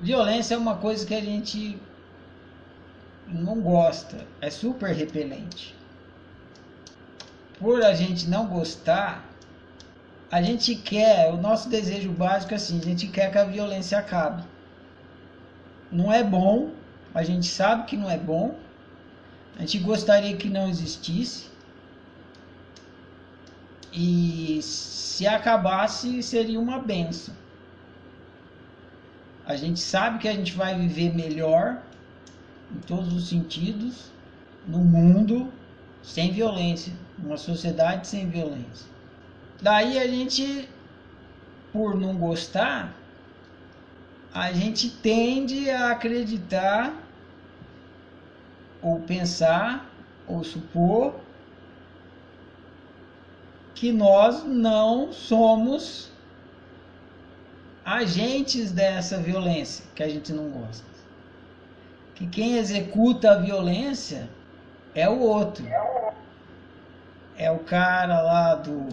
Violência é uma coisa que a gente não gosta, é super repelente. Por a gente não gostar, a gente quer, o nosso desejo básico é assim, a gente quer que a violência acabe. Não é bom, a gente sabe que não é bom, a gente gostaria que não existisse. E se acabasse, seria uma benção. A gente sabe que a gente vai viver melhor em todos os sentidos no mundo sem violência, uma sociedade sem violência. Daí a gente, por não gostar, a gente tende a acreditar ou pensar ou supor que nós não somos agentes dessa violência que a gente não gosta. Que quem executa a violência é o outro. É o cara lá do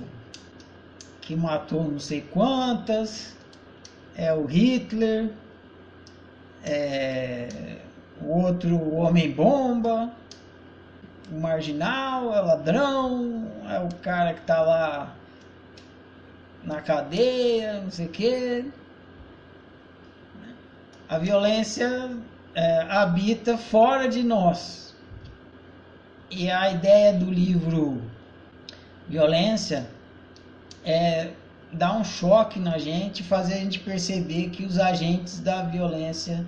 que matou não sei quantas, é o Hitler, é o outro homem-bomba, o marginal, é ladrão, é o cara que tá lá na cadeia, não sei o quê. A violência é, habita fora de nós. E a ideia do livro Violência é dar um choque na gente, fazer a gente perceber que os agentes da violência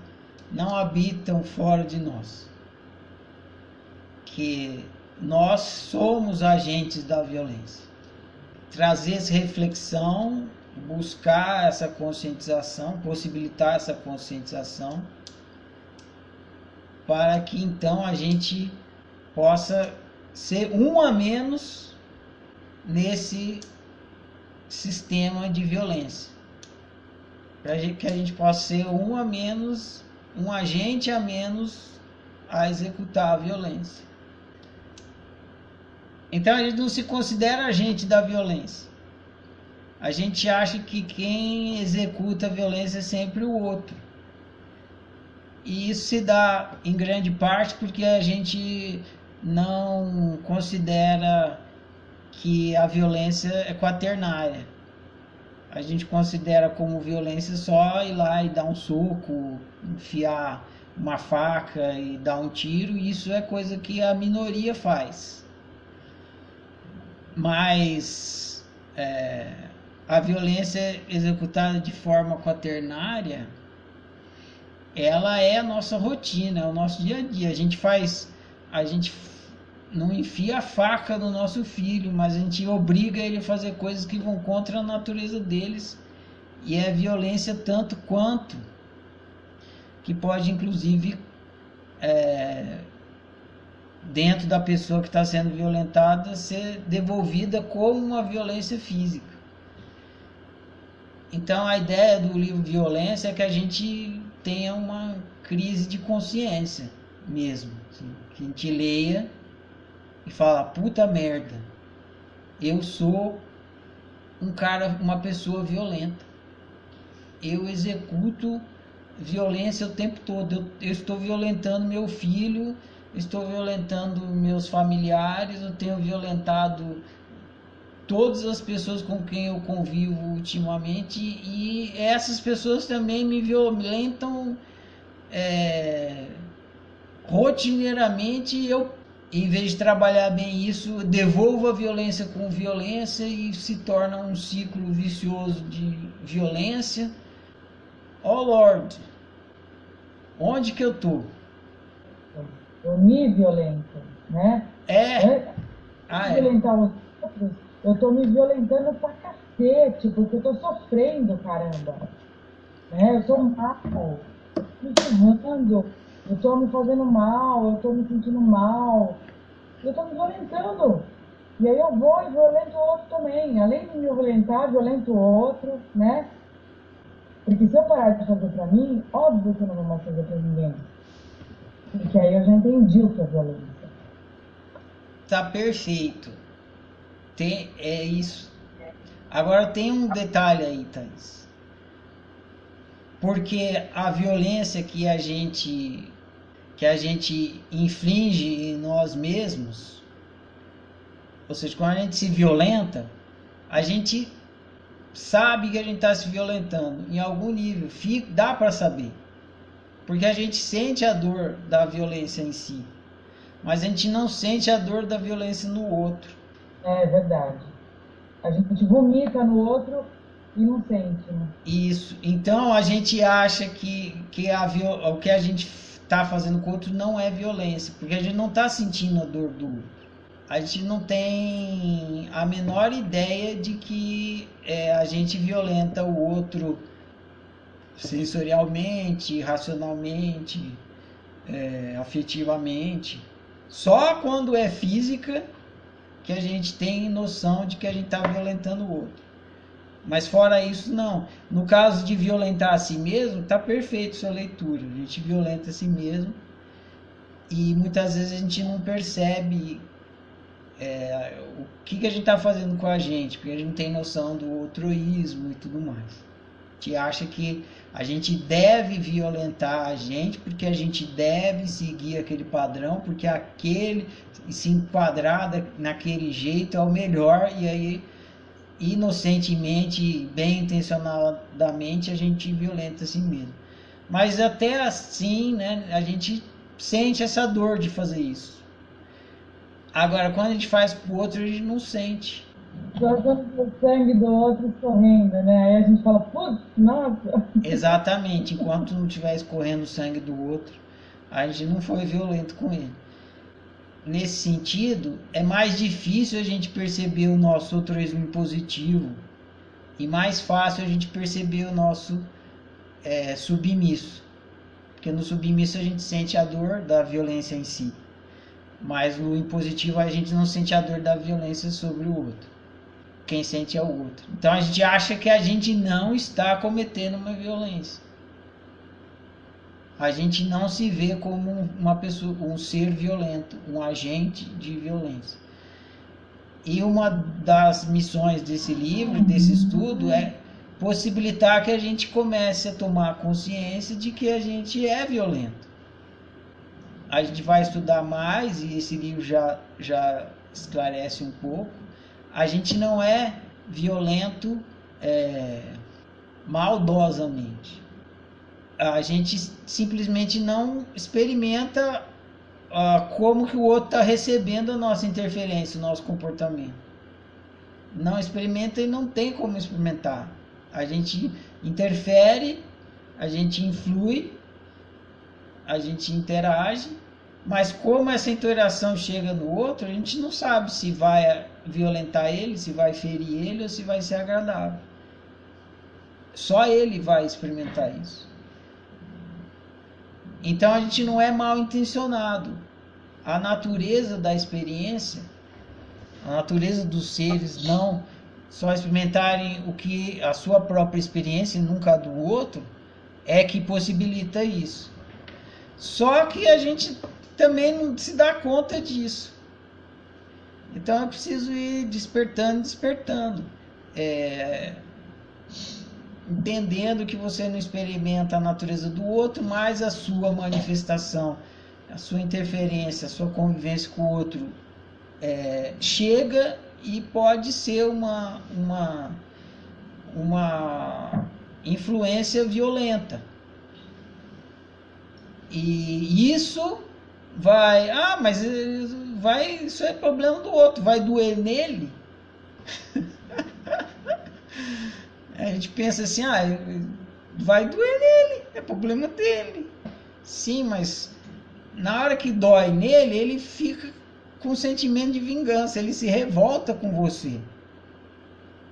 não habitam fora de nós. Que nós somos agentes da violência. Trazer essa reflexão, buscar essa conscientização, possibilitar essa conscientização, para que então a gente possa ser um a menos nesse sistema de violência. Para que a gente possa ser um a menos, um agente a menos a executar a violência. Então a gente não se considera agente da violência. A gente acha que quem executa a violência é sempre o outro. E isso se dá em grande parte porque a gente não considera que a violência é quaternária. A gente considera como violência só ir lá e dar um soco, enfiar uma faca e dar um tiro, isso é coisa que a minoria faz. Mas é, a violência executada de forma quaternária, ela é a nossa rotina, é o nosso dia a dia. A gente faz, a gente não enfia a faca no nosso filho, mas a gente obriga ele a fazer coisas que vão contra a natureza deles e é violência tanto quanto que pode inclusive é, dentro da pessoa que está sendo violentada ser devolvida como uma violência física. Então a ideia do livro Violência é que a gente tenha uma crise de consciência mesmo, assim, que a gente leia e fala: puta merda, eu sou um cara, uma pessoa violenta. Eu executo violência o tempo todo. Eu, eu estou violentando meu filho, estou violentando meus familiares, eu tenho violentado todas as pessoas com quem eu convivo ultimamente e essas pessoas também me violentam é, rotineiramente eu em vez de trabalhar bem isso, devolva a violência com violência e se torna um ciclo vicioso de violência. Oh Lord, onde que eu tô? Eu me violento, né? É. ah, é. violentar os outros, eu tô me violentando pra cacete, porque eu tô sofrendo, caramba. Né? Eu sou mal, me ferrando eu estou me fazendo mal, eu estou me sentindo mal, eu estou me violentando. E aí eu vou e violento o outro também. Além de me violentar, violento o outro, né? Porque se eu parar de fazer pra mim, óbvio que eu não vou mais fazer pra ninguém. Porque aí eu já entendi o que é violência. Tá perfeito. Tem, é isso. Agora tem um detalhe aí, Thaís. porque a violência que a gente que a gente inflige em nós mesmos, ou seja, quando a gente se violenta, a gente sabe que a gente está se violentando em algum nível, fica, dá para saber, porque a gente sente a dor da violência em si, mas a gente não sente a dor da violência no outro. É verdade. A gente vomita no outro e não sente. Né? Isso. Então a gente acha que, que a, o que a gente está fazendo com o outro não é violência, porque a gente não está sentindo a dor do outro. A gente não tem a menor ideia de que é, a gente violenta o outro sensorialmente, racionalmente, é, afetivamente. Só quando é física que a gente tem noção de que a gente está violentando o outro. Mas fora isso, não. No caso de violentar a si mesmo, tá perfeito sua leitura. A gente violenta a si mesmo e muitas vezes a gente não percebe é, o que, que a gente está fazendo com a gente, porque a gente não tem noção do altruísmo e tudo mais. Gente acha que a gente deve violentar a gente porque a gente deve seguir aquele padrão, porque aquele se enquadrar naquele jeito é o melhor e aí inocentemente, bem intencionadamente, a gente violenta a si mesmo. Mas até assim, né, a gente sente essa dor de fazer isso. Agora, quando a gente faz pro outro, a gente não sente. Só quando o sangue do outro escorrendo, né? Aí a gente fala, putz, nossa. Exatamente, enquanto não estiver escorrendo o sangue do outro, a gente não foi violento com ele nesse sentido, é mais difícil a gente perceber o nosso altruísmo positivo e mais fácil a gente perceber o nosso é, submisso. Porque no submisso a gente sente a dor da violência em si, mas no impositivo a gente não sente a dor da violência sobre o outro. Quem sente é o outro. Então a gente acha que a gente não está cometendo uma violência a gente não se vê como uma pessoa, um ser violento, um agente de violência. E uma das missões desse livro, desse estudo, é possibilitar que a gente comece a tomar consciência de que a gente é violento. A gente vai estudar mais e esse livro já já esclarece um pouco. A gente não é violento é, maldosamente a gente simplesmente não experimenta uh, como que o outro está recebendo a nossa interferência, o nosso comportamento. Não experimenta e não tem como experimentar. A gente interfere, a gente influi, a gente interage, mas como essa interação chega no outro, a gente não sabe se vai violentar ele, se vai ferir ele ou se vai ser agradável. Só ele vai experimentar isso. Então a gente não é mal intencionado. A natureza da experiência, a natureza dos seres não só experimentarem o que a sua própria experiência e nunca a do outro, é que possibilita isso. Só que a gente também não se dá conta disso. Então é preciso ir despertando, despertando. É, entendendo que você não experimenta a natureza do outro, mas a sua manifestação, a sua interferência, a sua convivência com o outro é, chega e pode ser uma, uma, uma influência violenta. E isso vai, ah, mas vai, isso é problema do outro, vai doer nele. A gente pensa assim, ah, vai doer nele, é problema dele. Sim, mas na hora que dói nele, ele fica com sentimento de vingança, ele se revolta com você.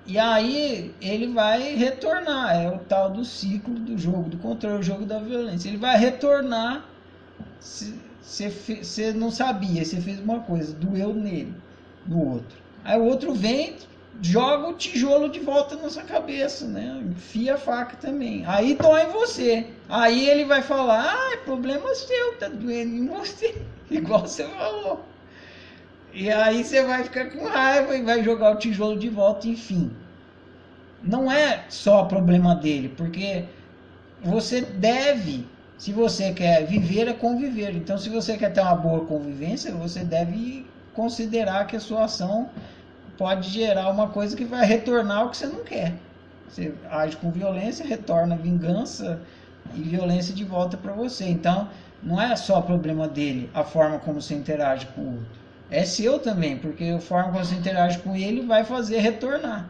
E aí ele vai retornar, é o tal do ciclo do jogo, do controle, o jogo da violência. Ele vai retornar, você não sabia, você fez uma coisa, doeu nele, no outro. Aí o outro vem, joga o tijolo de volta na sua cabeça, né? Enfia a faca também. Aí dói em você. Aí ele vai falar: ah, é problema seu, tá doendo em você. Igual você falou. E aí você vai ficar com raiva e vai jogar o tijolo de volta, enfim. Não é só problema dele, porque você deve, se você quer viver, é conviver. Então, se você quer ter uma boa convivência, você deve considerar que a sua ação pode gerar uma coisa que vai retornar o que você não quer. Você age com violência, retorna vingança e violência de volta para você. Então, não é só problema dele a forma como você interage com o outro. É seu também, porque a forma como você interage com ele vai fazer retornar.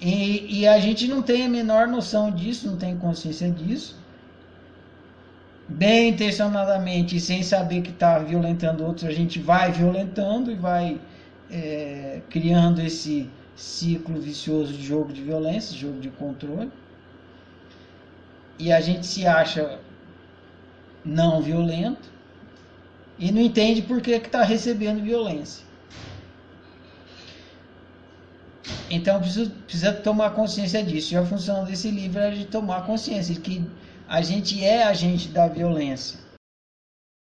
E, e a gente não tem a menor noção disso, não tem consciência disso. Bem intencionadamente sem saber que está violentando outros, a gente vai violentando e vai é, criando esse ciclo vicioso de jogo de violência, jogo de controle. E a gente se acha não violento e não entende por que está recebendo violência. Então precisa, precisa tomar consciência disso. E a função desse livro é de tomar consciência de que a gente é agente da violência.